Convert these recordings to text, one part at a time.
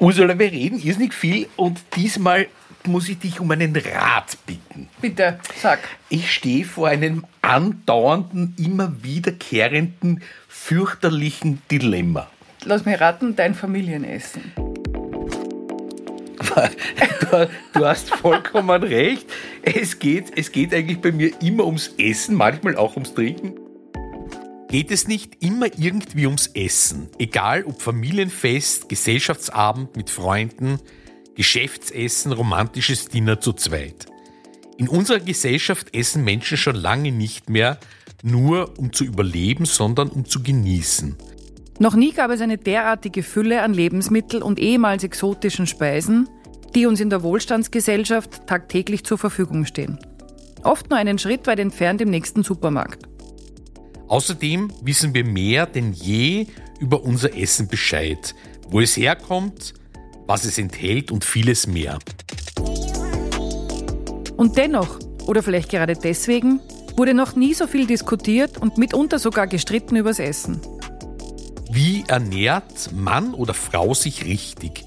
Ursula, wir reden irrsinnig viel und diesmal muss ich dich um einen Rat bitten. Bitte, sag. Ich stehe vor einem andauernden, immer wiederkehrenden, fürchterlichen Dilemma. Lass mich raten, dein Familienessen. Du, du, hast vollkommen recht. Es geht, es geht eigentlich bei mir immer ums Essen, manchmal auch ums Trinken. Geht es nicht immer irgendwie ums Essen? Egal ob Familienfest, Gesellschaftsabend mit Freunden, Geschäftsessen, romantisches Dinner zu zweit. In unserer Gesellschaft essen Menschen schon lange nicht mehr nur um zu überleben, sondern um zu genießen. Noch nie gab es eine derartige Fülle an Lebensmitteln und ehemals exotischen Speisen, die uns in der Wohlstandsgesellschaft tagtäglich zur Verfügung stehen. Oft nur einen Schritt weit entfernt im nächsten Supermarkt. Außerdem wissen wir mehr denn je über unser Essen Bescheid, wo es herkommt, was es enthält und vieles mehr. Und dennoch, oder vielleicht gerade deswegen, wurde noch nie so viel diskutiert und mitunter sogar gestritten übers Essen. Wie ernährt Mann oder Frau sich richtig?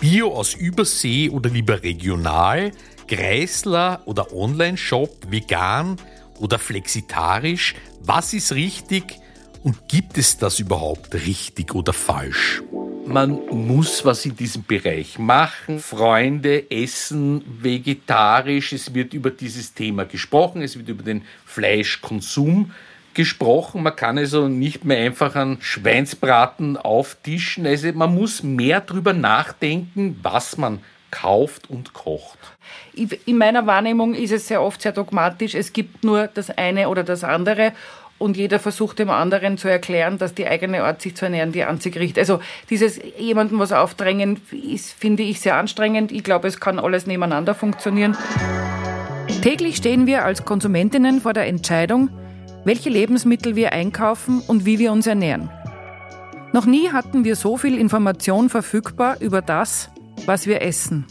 Bio aus Übersee oder lieber regional? Kreisler oder Online-Shop? Vegan oder flexitarisch? Was ist richtig und gibt es das überhaupt richtig oder falsch? Man muss was in diesem Bereich machen. Freunde essen vegetarisch. Es wird über dieses Thema gesprochen. Es wird über den Fleischkonsum gesprochen. Man kann also nicht mehr einfach einen Schweinsbraten auftischen. Also man muss mehr darüber nachdenken, was man kauft und kocht. In meiner Wahrnehmung ist es sehr oft sehr dogmatisch. Es gibt nur das eine oder das andere und jeder versucht dem anderen zu erklären, dass die eigene Art, sich zu ernähren, die einzig richtige. Also dieses jemandem was aufdrängen, ist, finde ich sehr anstrengend. Ich glaube, es kann alles nebeneinander funktionieren. Täglich stehen wir als Konsumentinnen vor der Entscheidung, welche Lebensmittel wir einkaufen und wie wir uns ernähren. Noch nie hatten wir so viel Information verfügbar über das, was wir essen.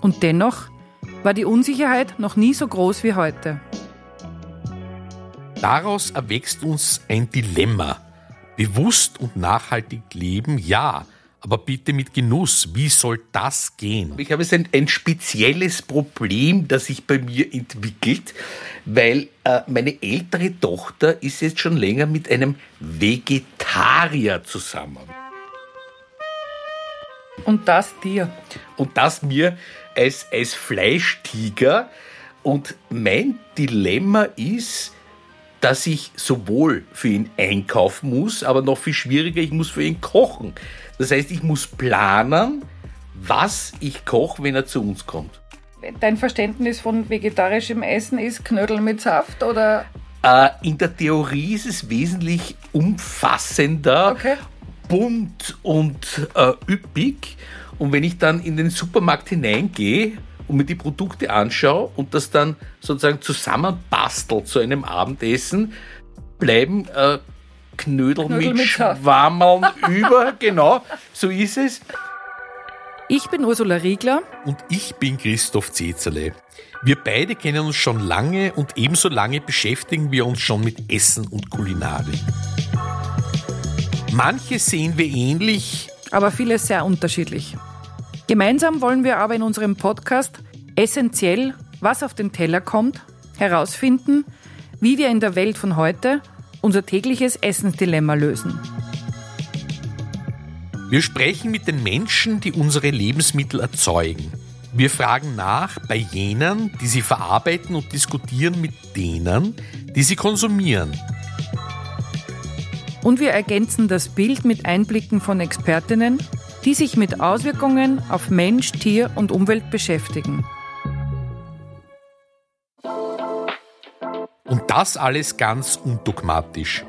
Und dennoch war die Unsicherheit noch nie so groß wie heute. Daraus erwächst uns ein Dilemma. Bewusst und nachhaltig leben, ja, aber bitte mit Genuss. Wie soll das gehen? Ich habe ein, ein spezielles Problem, das sich bei mir entwickelt, weil äh, meine ältere Tochter ist jetzt schon länger mit einem Vegetarier zusammen. Und das dir. Und das mir als, als Fleischtiger. Und mein Dilemma ist, dass ich sowohl für ihn einkaufen muss, aber noch viel schwieriger, ich muss für ihn kochen. Das heißt, ich muss planen, was ich koche, wenn er zu uns kommt. Dein Verständnis von vegetarischem Essen ist Knödel mit Saft oder? Äh, in der Theorie ist es wesentlich umfassender, okay. Bunt und äh, üppig. Und wenn ich dann in den Supermarkt hineingehe und mir die Produkte anschaue und das dann sozusagen zusammenbastelt zu einem Abendessen, bleiben äh, Knödel, Knödel, mit, mit Schwammeln über. Genau, so ist es. Ich bin Ursula Riegler. Und ich bin Christoph Zezerle. Wir beide kennen uns schon lange und ebenso lange beschäftigen wir uns schon mit Essen und Kulinarik. Manche sehen wir ähnlich, aber vieles sehr unterschiedlich. Gemeinsam wollen wir aber in unserem Podcast essentiell, was auf den Teller kommt, herausfinden, wie wir in der Welt von heute unser tägliches Essensdilemma lösen. Wir sprechen mit den Menschen, die unsere Lebensmittel erzeugen. Wir fragen nach bei jenen, die sie verarbeiten und diskutieren mit denen, die sie konsumieren. Und wir ergänzen das Bild mit Einblicken von Expertinnen, die sich mit Auswirkungen auf Mensch, Tier und Umwelt beschäftigen. Und das alles ganz undogmatisch,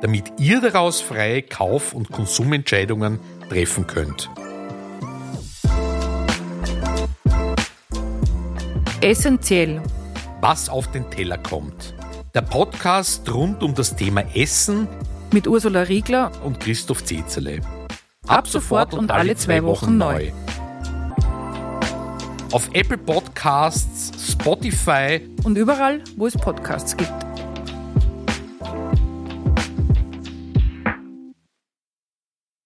damit ihr daraus freie Kauf- und Konsumentscheidungen treffen könnt. Essentiell. Was auf den Teller kommt. Der Podcast rund um das Thema Essen mit Ursula Riegler und Christoph Zezele. Ab, Ab sofort und alle zwei Wochen neu. Auf Apple Podcasts, Spotify und überall, wo es Podcasts gibt.